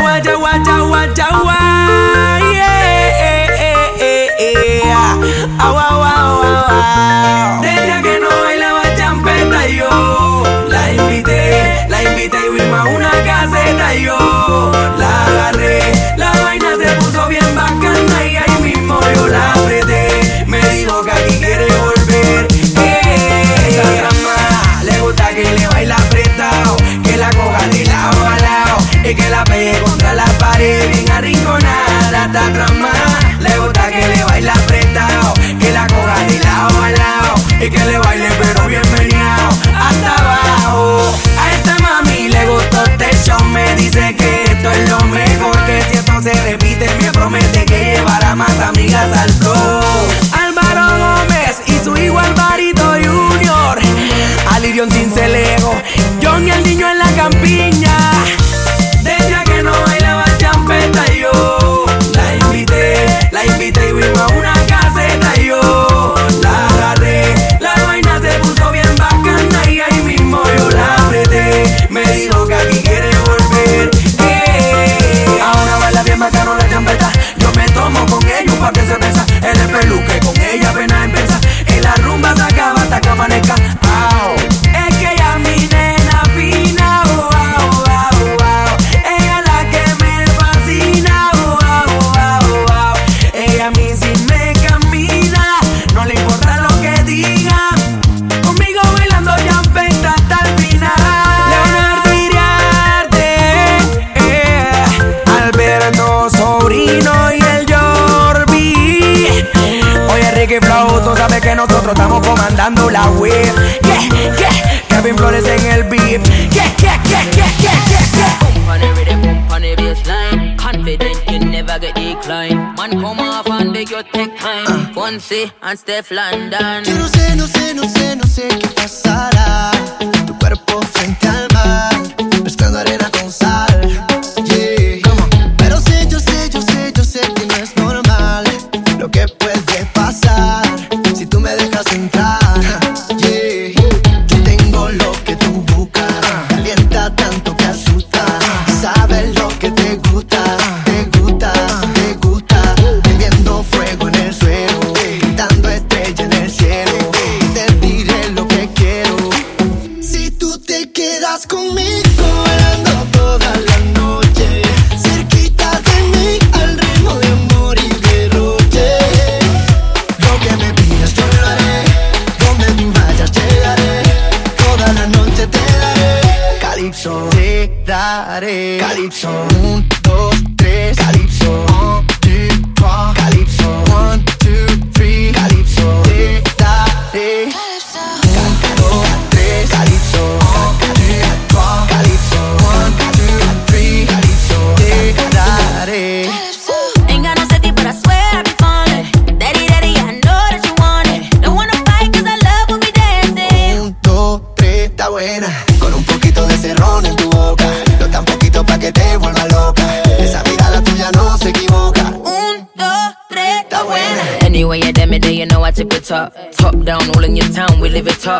dawa dawa dawa dawa. nosotros estamos comandando la web. Yeah, yeah, Kevin Flores en el beat. Yeah, yeah, yeah, yeah, yeah, yeah. On the rhythm, on the. Confident you never get declined. Man, come off and beg your take time. Uh. Fonse and Steph London. Yo no sé, no sé, no sé, no sé qué pasará.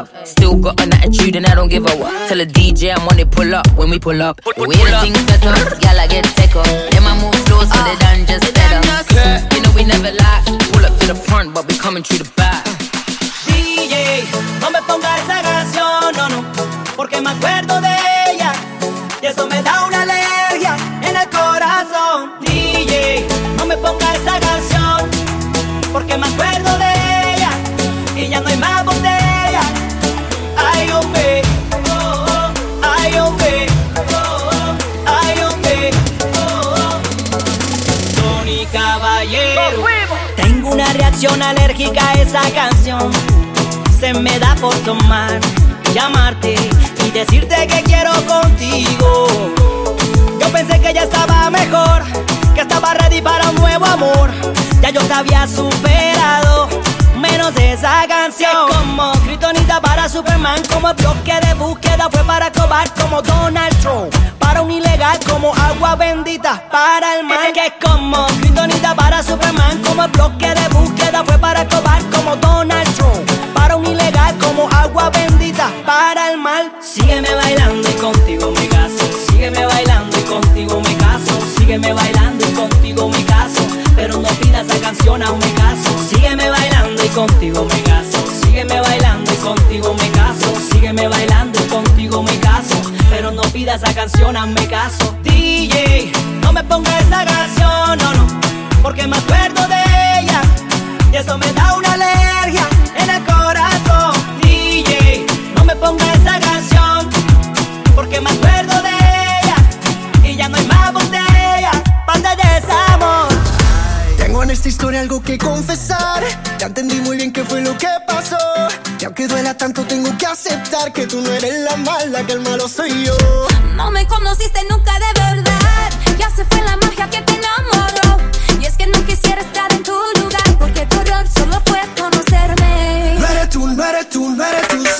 enough. Still got an attitude and I don't give a what. Tell a DJ I'm on it, pull up when we pull up. We the things set up, y'all I get take up. Then I move slow so uh, they done just set up. You know we never lie. Pull up to the front, but we coming through the back. Alérgica a esa canción. Se me da por tomar, llamarte y decirte que quiero contigo. Yo pensé que ya estaba mejor, que estaba ready para un nuevo amor. Ya yo te había superado, menos de esa canción. Es como Kryptonita para Superman, como el bloque de búsqueda fue para cobar como Donald Trump. Para un ilegal, como agua bendita para el mal. Que es como para Superman Como el bloque de búsqueda fue para Escobar Como Donald Trump. Para un ilegal como agua bendita Para el mal. Sígueme bailando y contigo me caso. Sígueme bailando y contigo me caso. Sígueme bailando y contigo me caso. Pero no pidas esa canción a un caso. Sígueme bailando y contigo me caso. Sígueme bailando y contigo me caso. Sígueme bailando y contigo me caso. Pero no pidas esa canción a me caso. DJ no me ponga esa canción, no, no, porque me acuerdo de ella y eso me da una alergia en el corazón. DJ, no me ponga esa canción, porque me acuerdo de ella y ya no hay más botella, banda de desamor. Tengo en esta historia algo que confesar, ya entendí muy bien qué fue lo que pasó. Y aunque duela tanto, tengo que aceptar que tú no eres la mala, que el malo soy yo. No me conociste nunca de olvidaste fue la magia que te enamoró. Y es que no quisiera estar en tu lugar, porque tu error solo fue conocerme. No eres tú, no eres tú, no eres tú.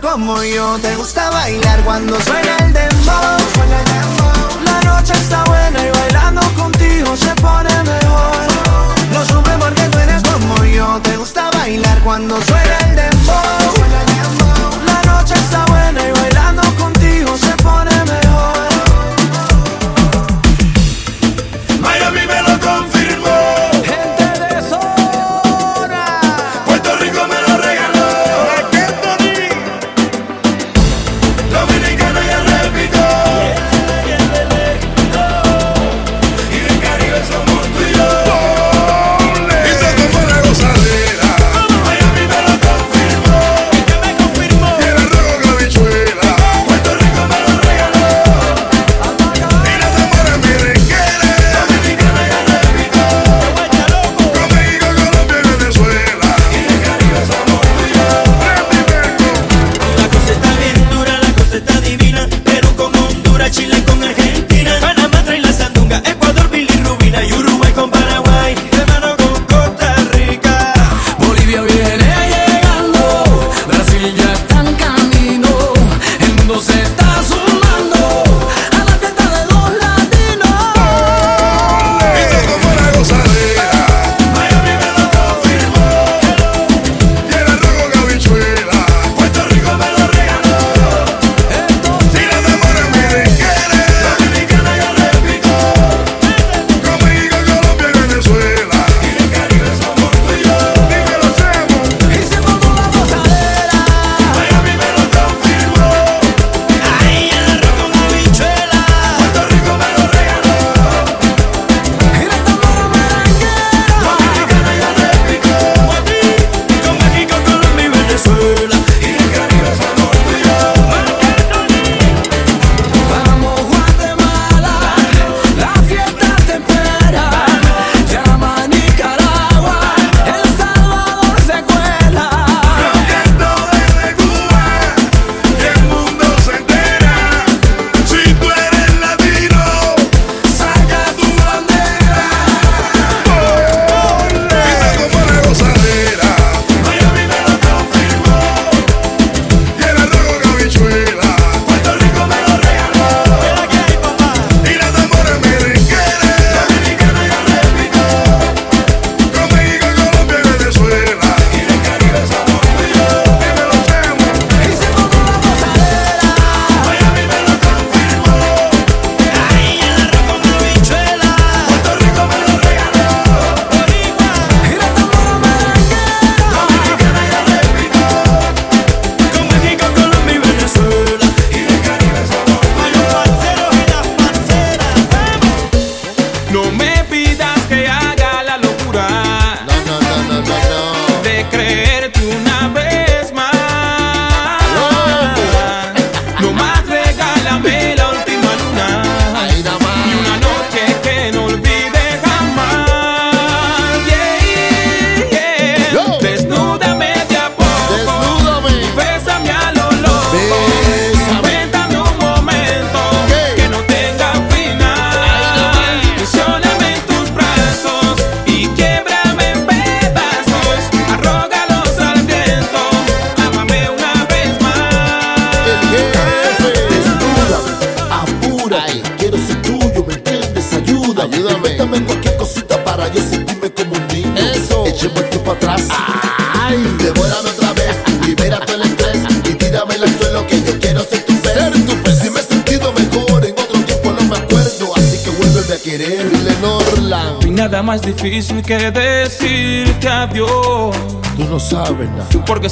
como yo, te gusta bailar cuando suena el dembow. La noche está buena y bailando contigo se pone mejor. Lo supe porque tú eres como yo, te gusta bailar cuando suena el dembow. La noche está buena y bailando contigo se pone mejor.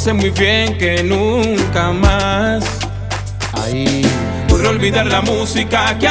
sé muy bien que nunca más. Ahí. Podré olvidar la música que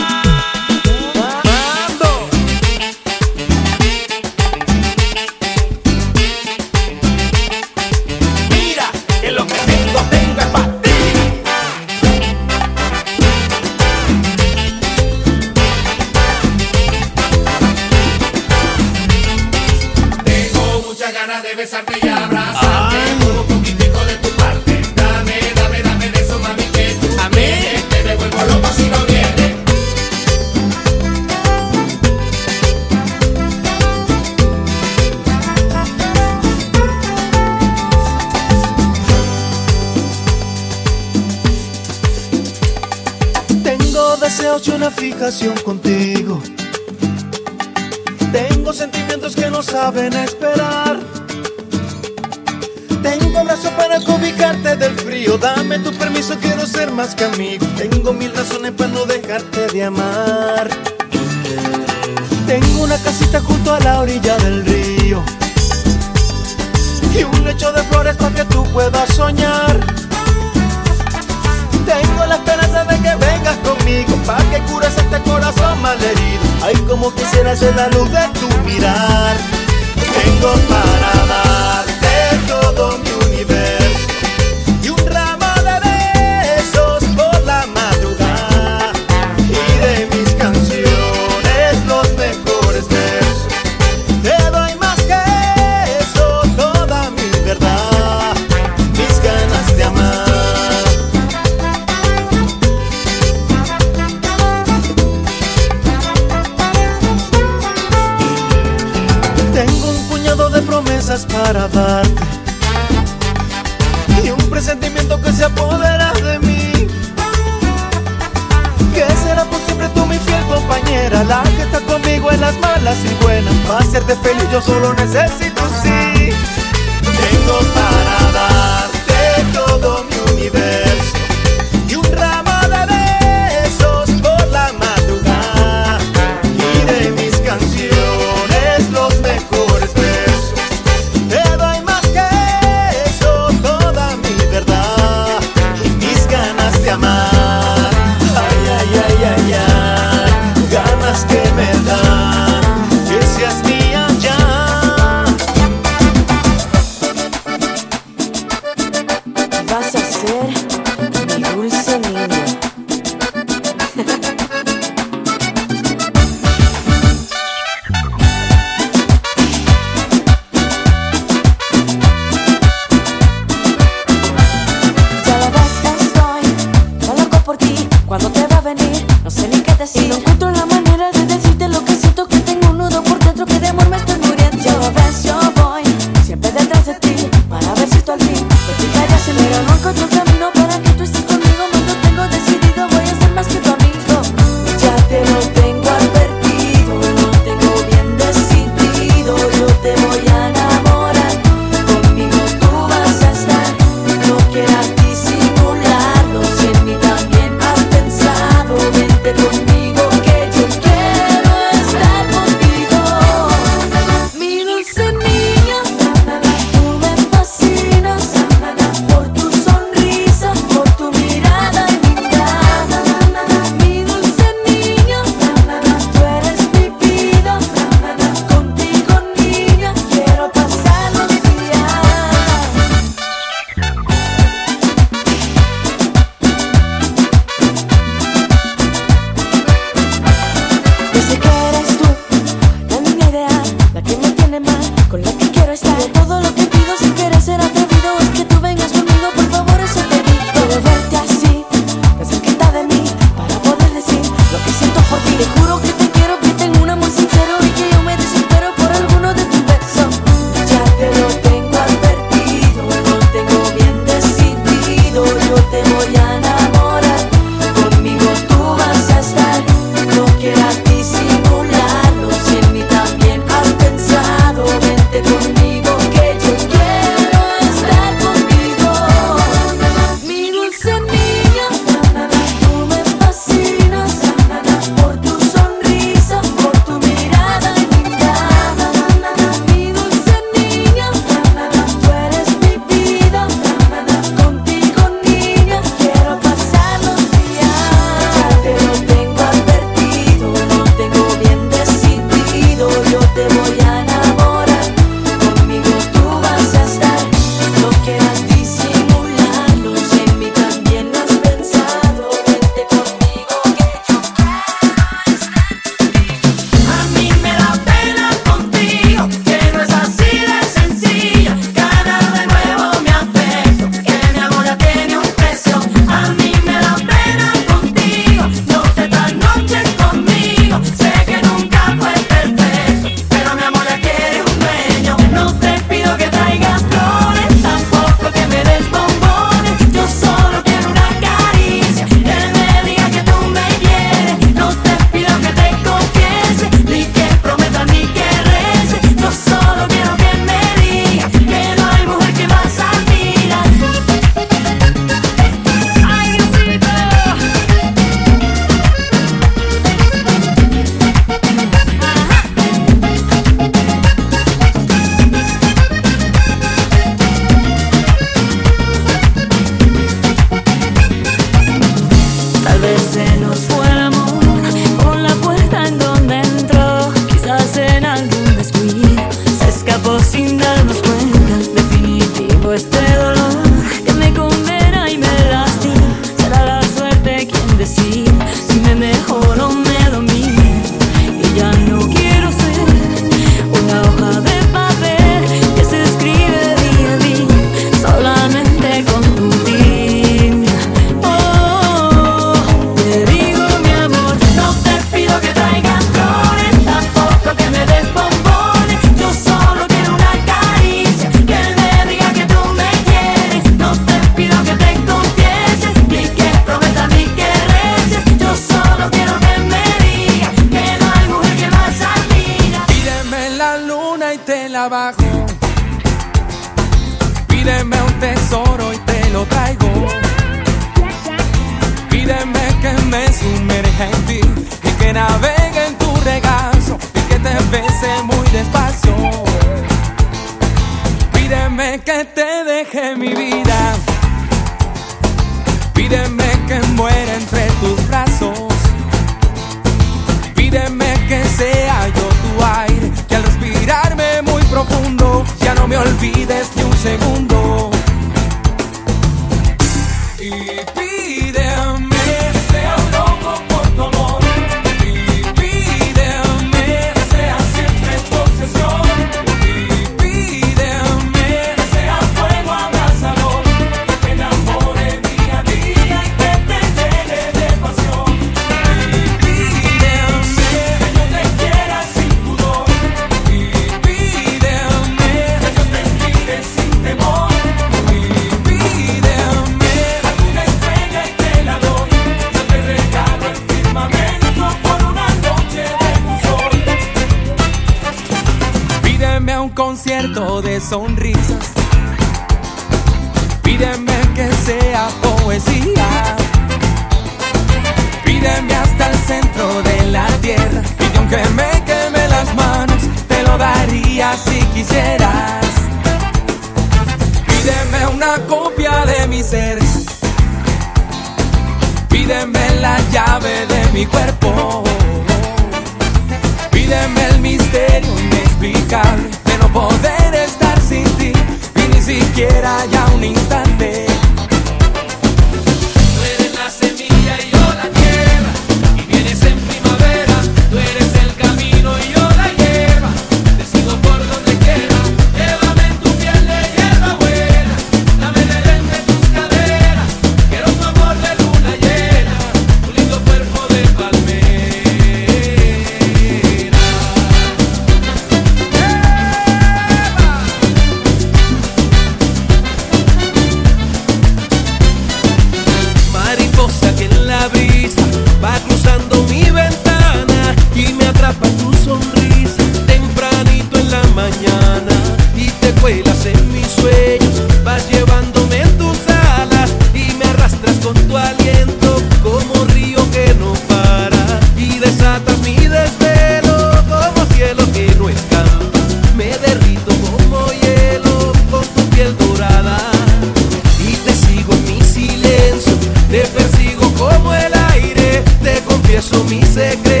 confieso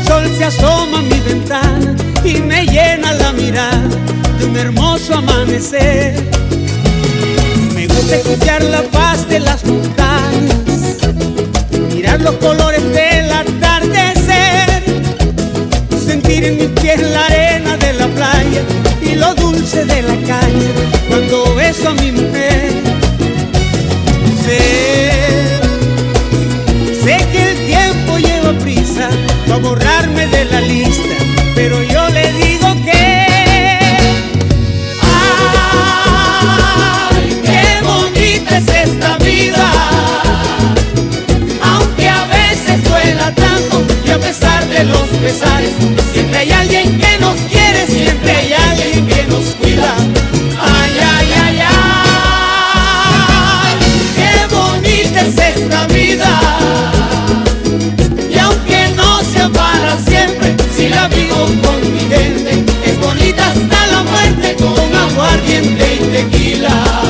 el sol se asoma a mi ventana y me llena la mirada de un hermoso amanecer. Me gusta escuchar la paz de las montañas, mirar los colores del atardecer, sentir en mis pies la arena de la playa y lo dulce de la caña cuando beso a mi mujer. Sé a borrarme de la lista, pero yo le digo que... ¡Ay, qué bonita es esta vida! Aunque a veces duela tanto y a pesar de los pesares, siempre hay alguien que nos quiere, siempre hay alguien que nos cuida. tequila.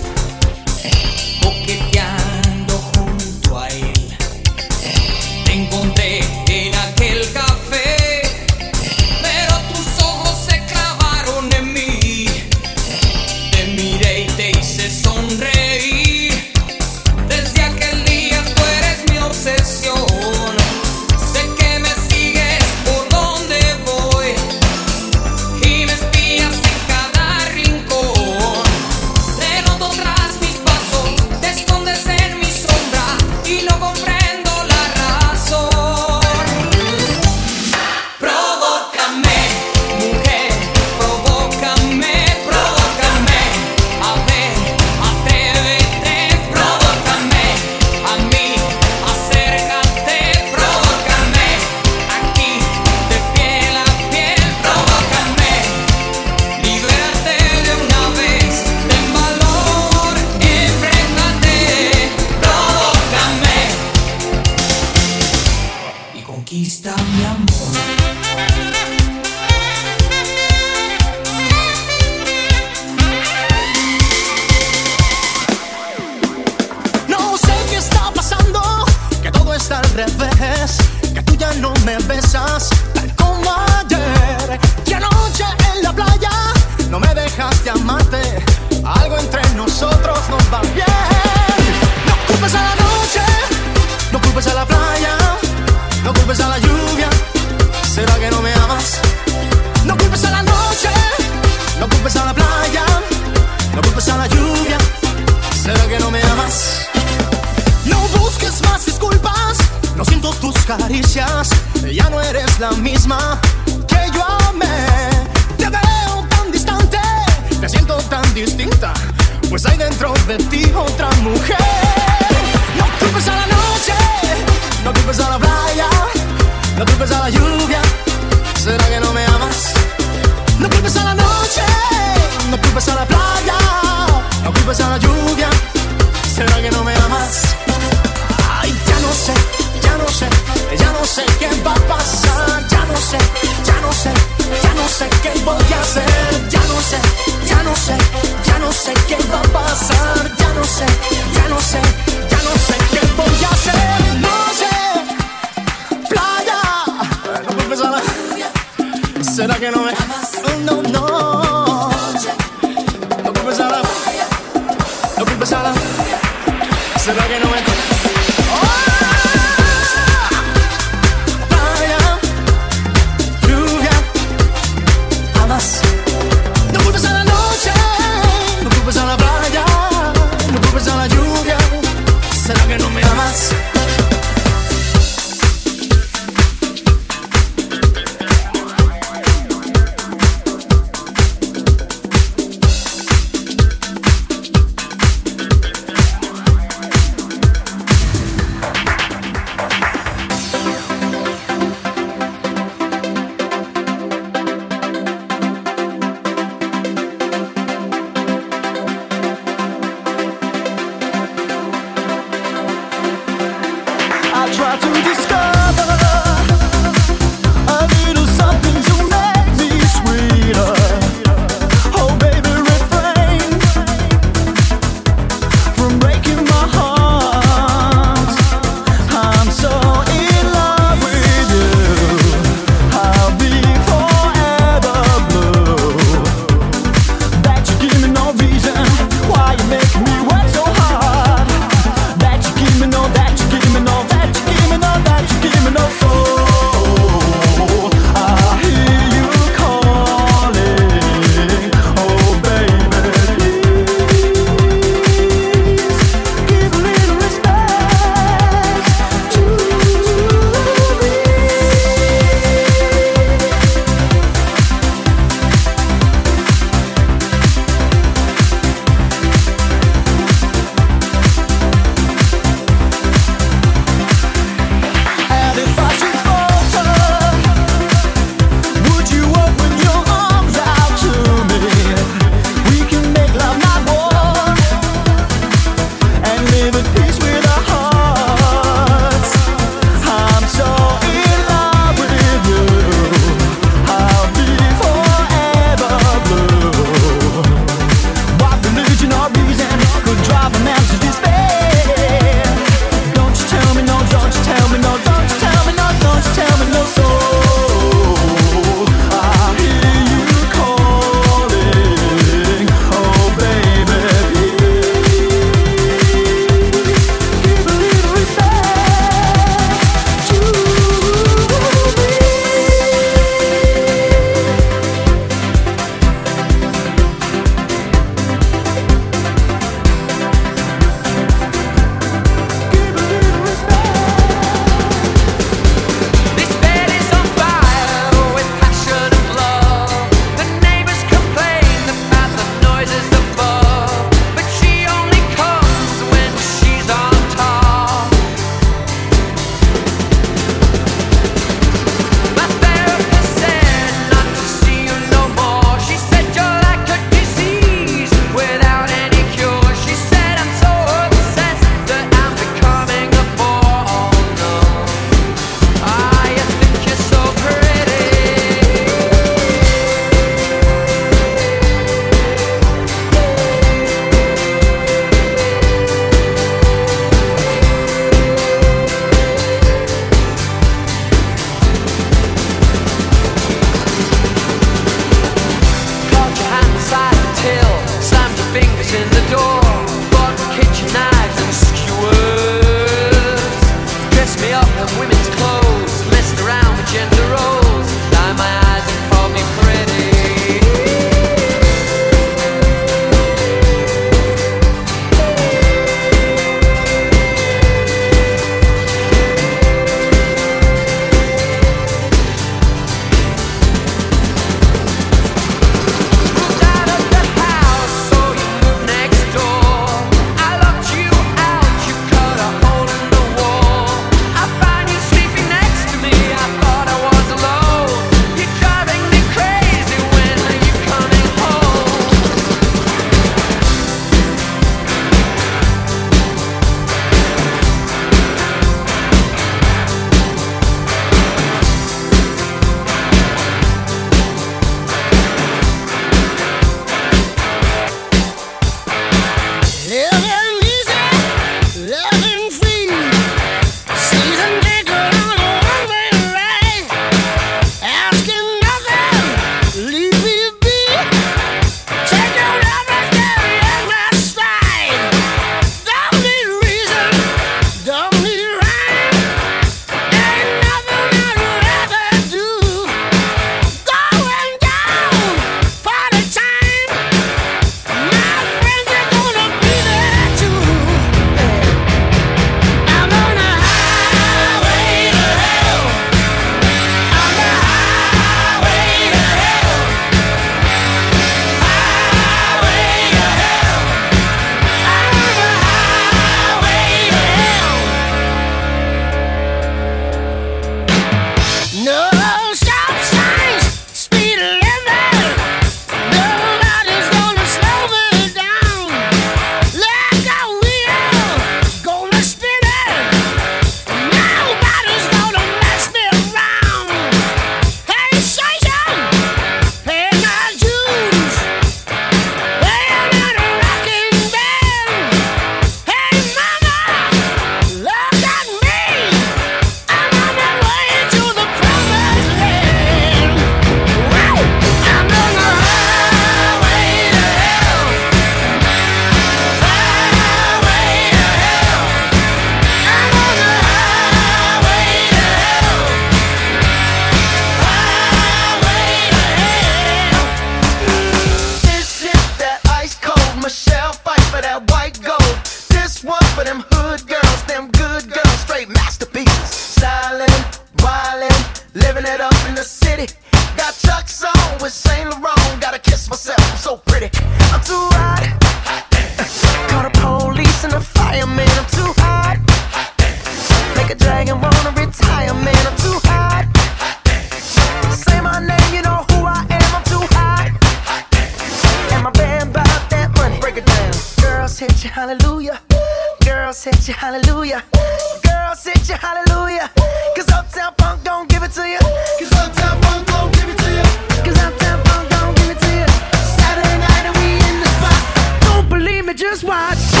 Just watch.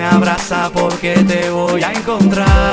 Me abraza porque te voy a encontrar.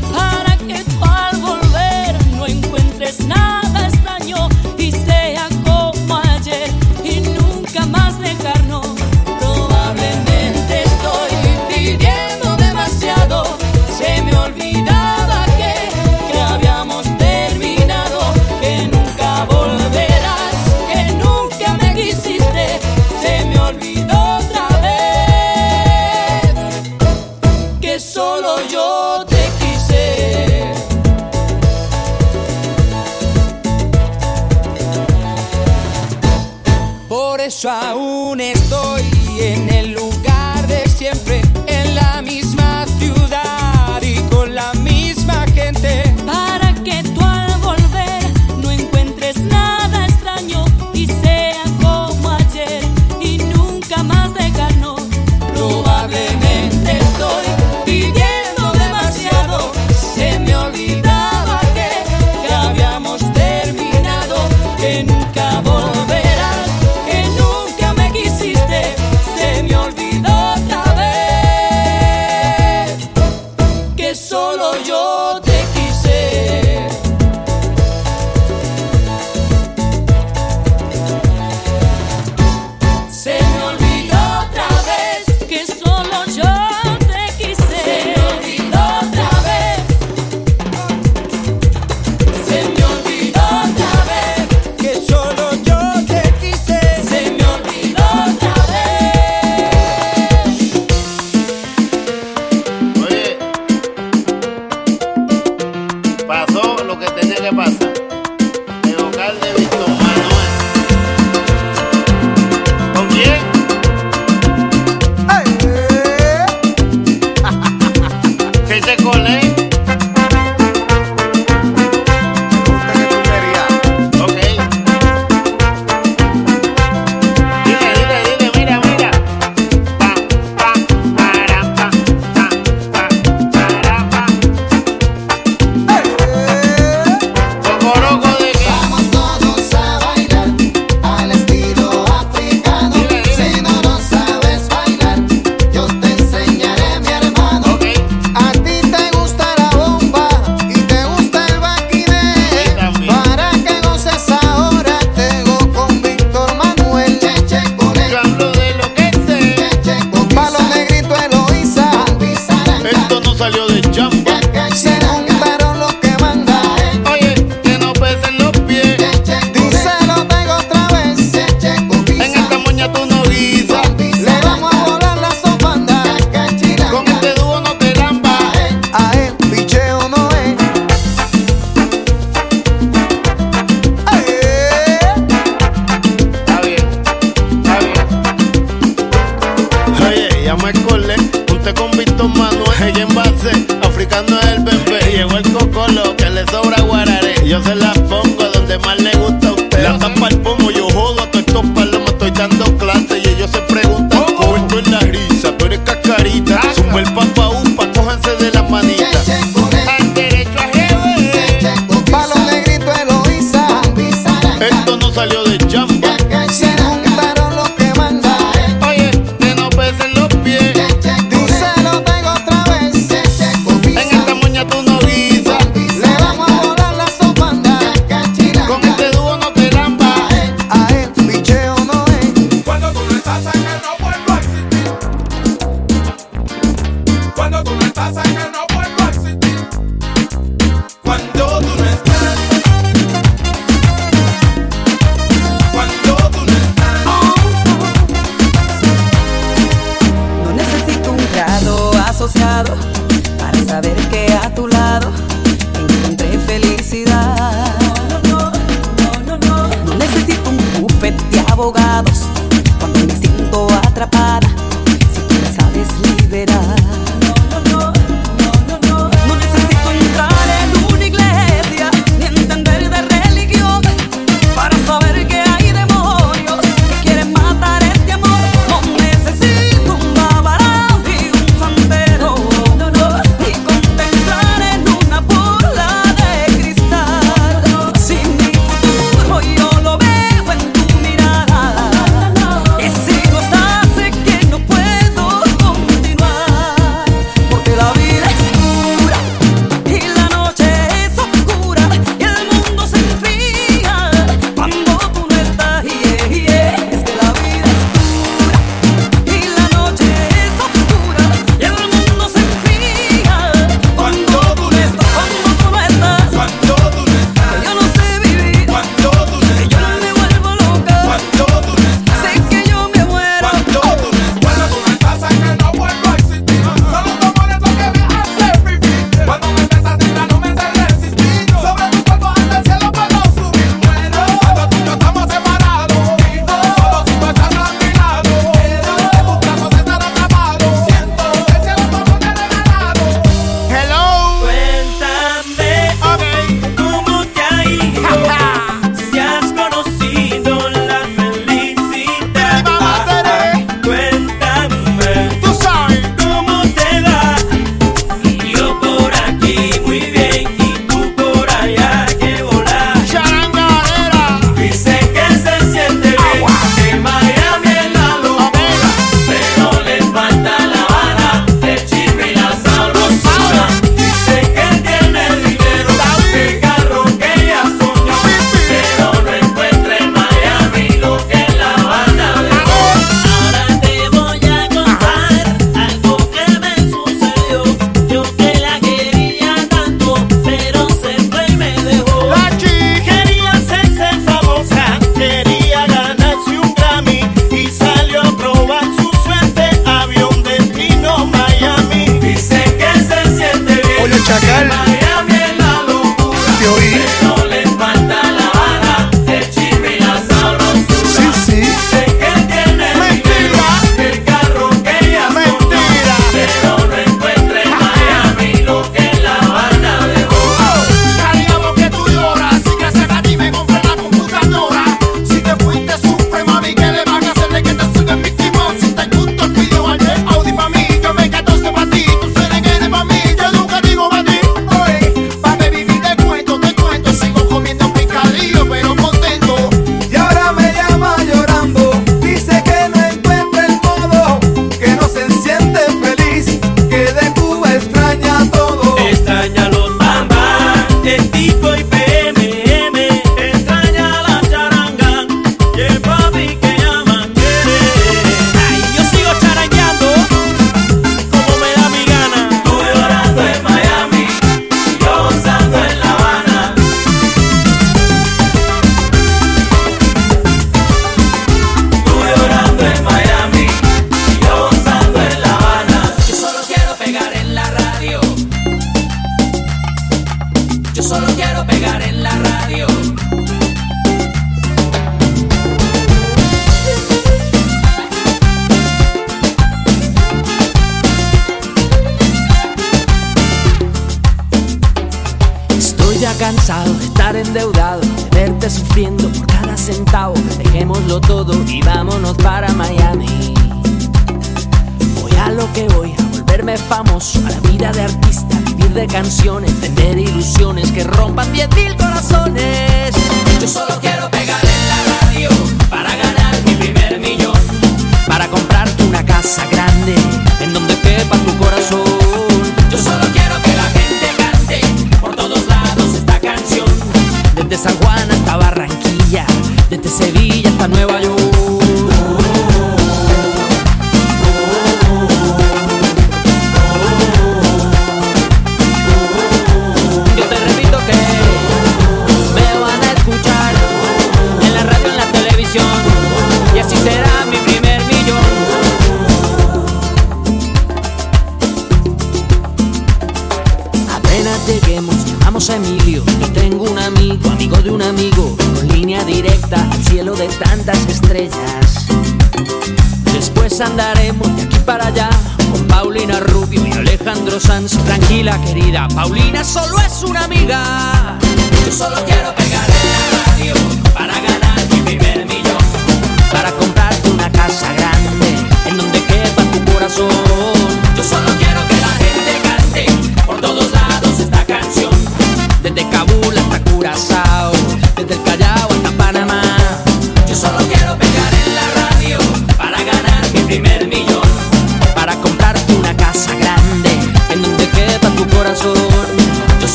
Para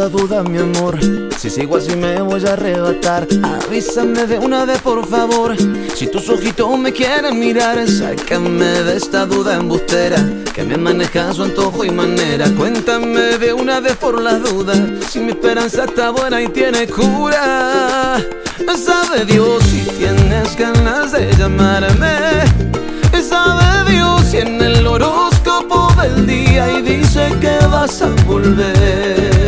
esta duda, mi amor. Si sigo así me voy a arrebatar. Avísame de una vez, por favor. Si tus ojitos me quieren mirar, sácame de esta duda embustera. Que me maneja su antojo y manera. Cuéntame de una vez por las dudas. Si mi esperanza está buena y tiene cura. Sabe Dios si tienes ganas de llamarme. Sabe Dios si en el horóscopo del día y dice que vas a volver.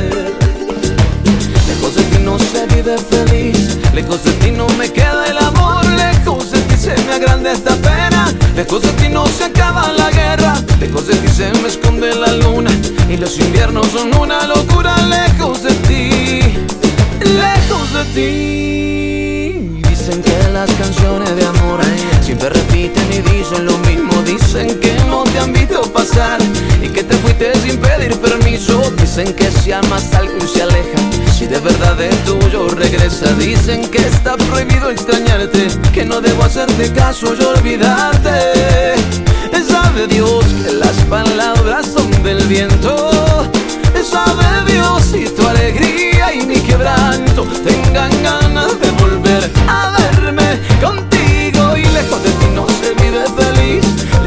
Se vive feliz, lejos de ti no me queda el amor, lejos de ti se me agranda esta pena, lejos de ti no se acaba la guerra, lejos de ti se me esconde la luna y los inviernos son una locura, lejos de ti, lejos de ti. Dicen que las canciones de amor siempre repiten y dicen lo mismo. Dicen que no te han visto pasar y que te fuiste sin pedir permiso. Dicen que si amas algo y se aleja, si de verdad es tuyo regresa. Dicen que está prohibido extrañarte, que no debo hacerte caso y olvidarte. Sabe Dios que las palabras son del viento. Sabe Dios si tu alegría y mi quebranto tengan ganas de volver a verme contigo y lejos de ti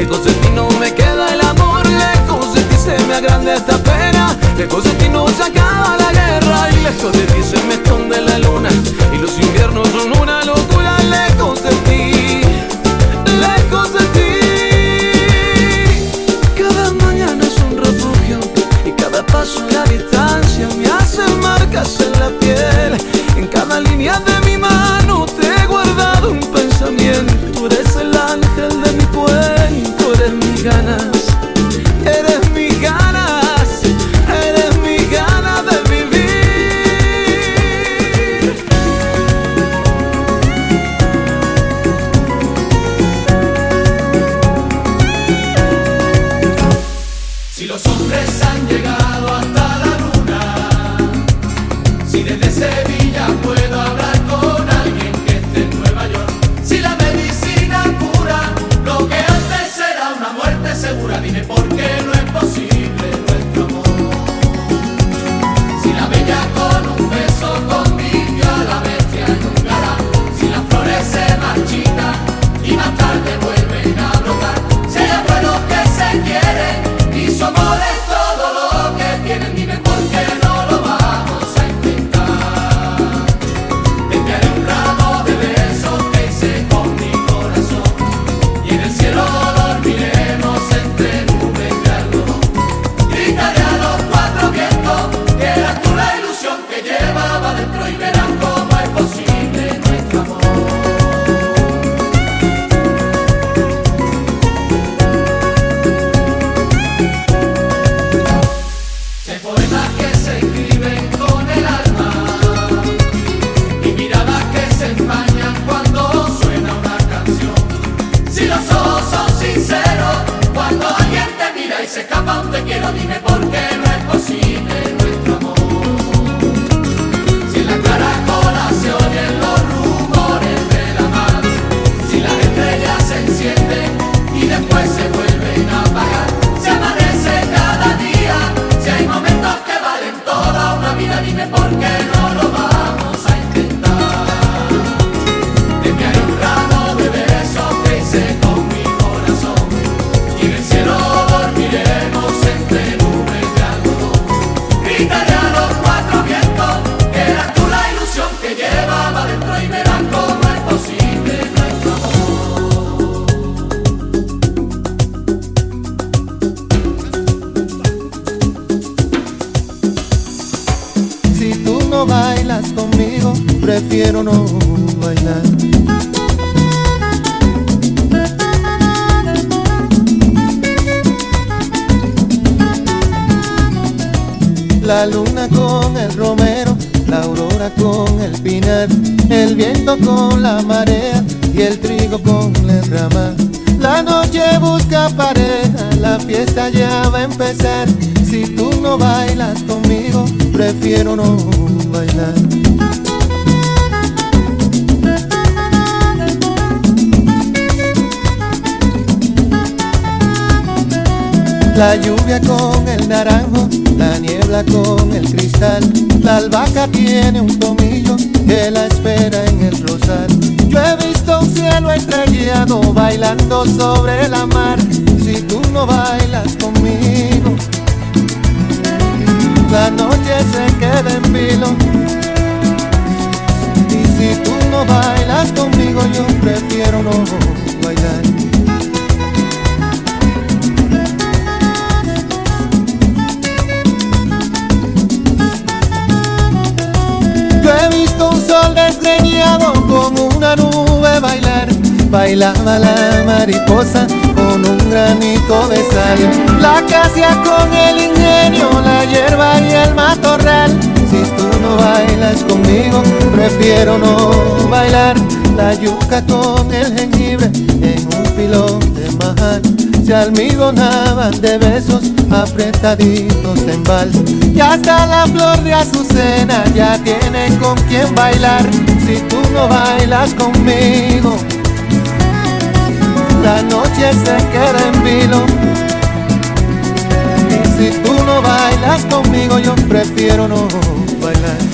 lejos de ti no me queda el amor, lejos de ti se me agranda esta pena, lejos de ti no se acaba la guerra y lejos de ti se me esconde prefiero no bailar. La lluvia con el naranjo, la niebla con el cristal, la albahaca tiene un tomillo que la espera en el rosal. Yo he visto un cielo estrellado bailando sobre la mar, si tú no bailas conmigo la noche se queda en vilo. Y si tú no bailas conmigo, yo prefiero no bailar. Yo he visto un sol desgreñado como una nube bailar bailaba la mariposa con un granito de sal. La acacia con el ingenio, la hierba y el matorral. Si tú no bailas conmigo, prefiero no bailar. La yuca con el jengibre en un pilón de majar. Se almigonaban de besos apretaditos en vals. Y hasta la flor de azucena ya tiene con quien bailar. Si tú no bailas conmigo, la noche se queda en vilo. Y si tú no bailas conmigo, yo prefiero no bailar.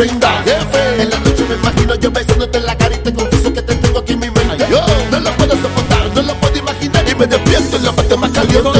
En la noche me imagino yo besándote en la cara y te confieso que te tengo aquí en mi mente. Yo no lo puedo soportar, no lo puedo imaginar y me despierto en la parte más caliente.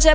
noche,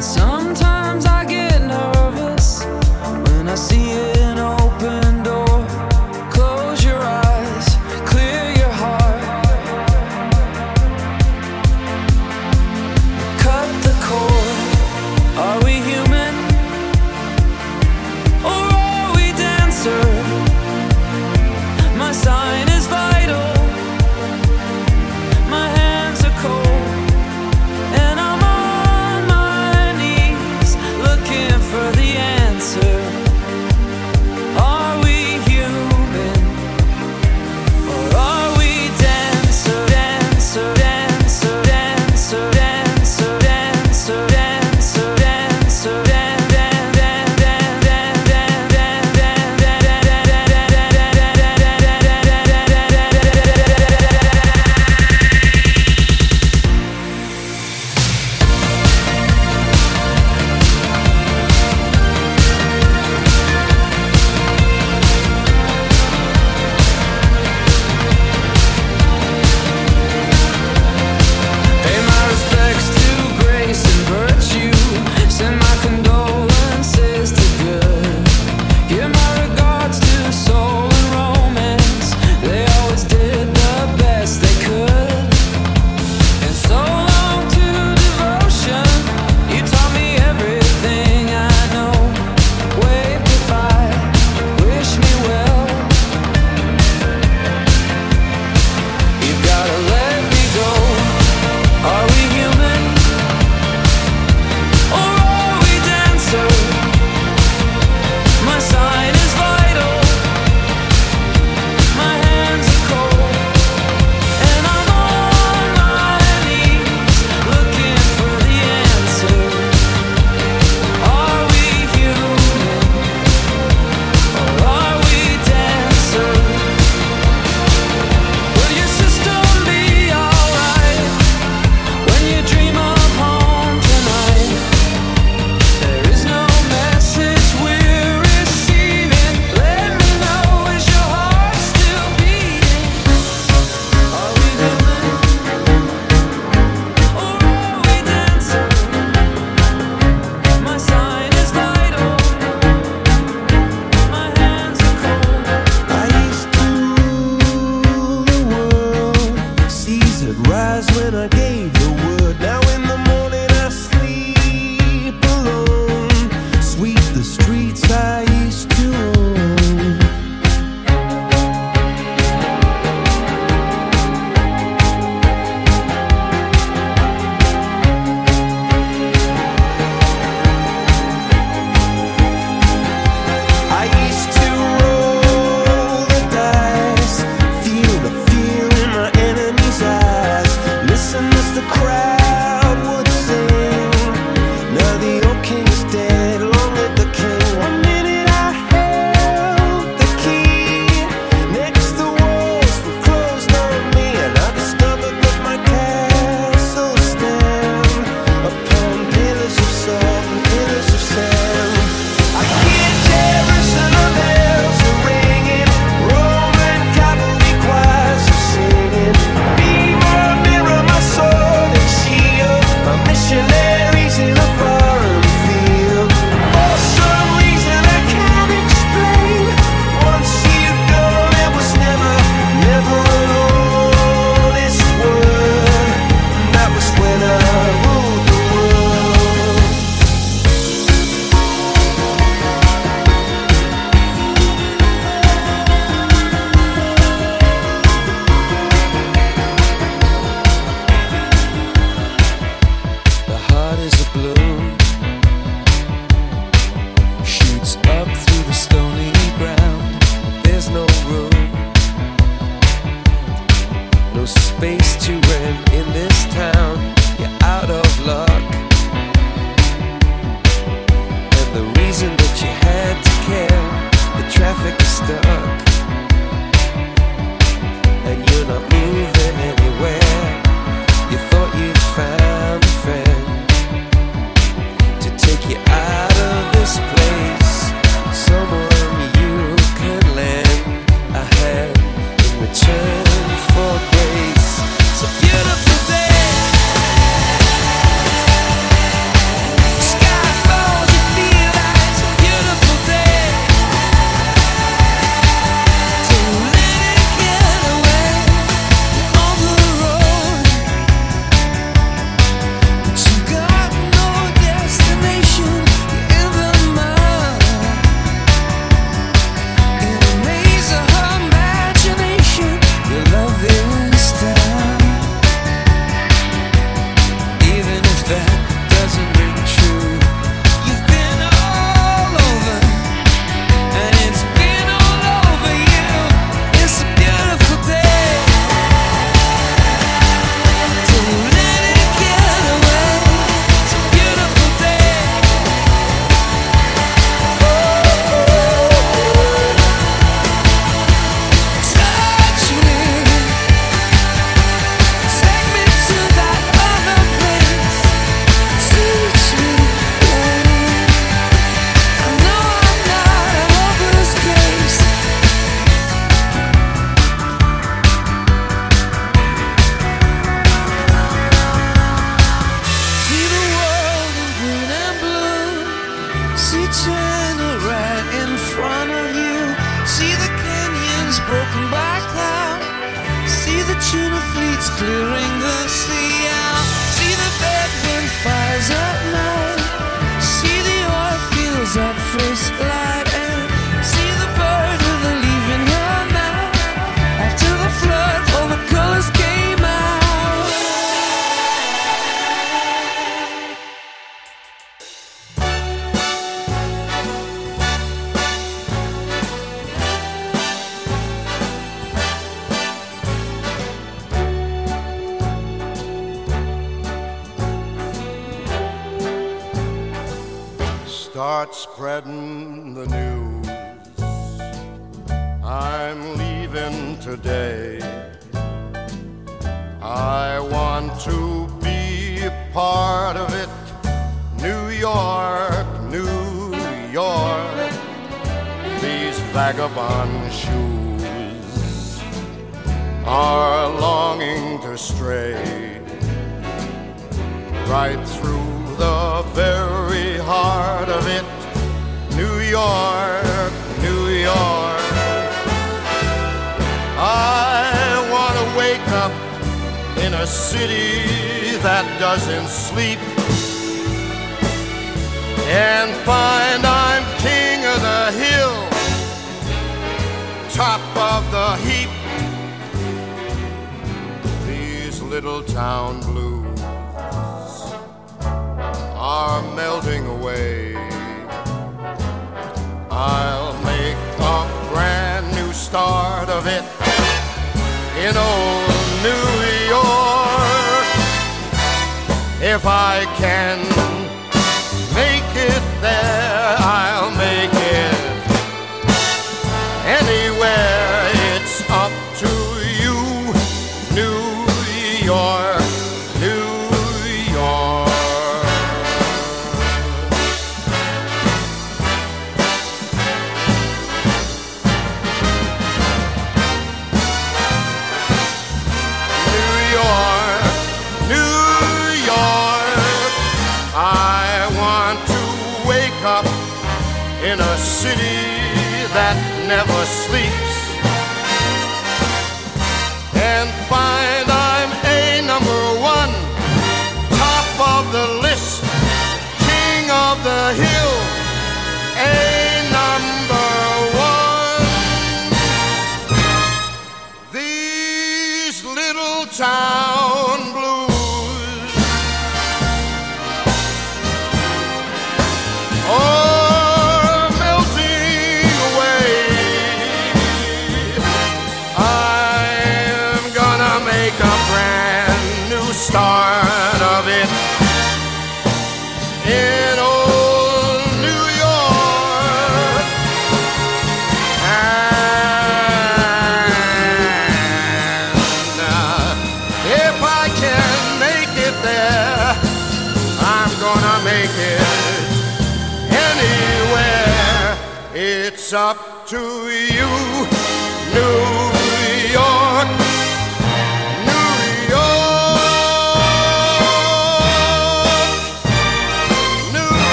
Some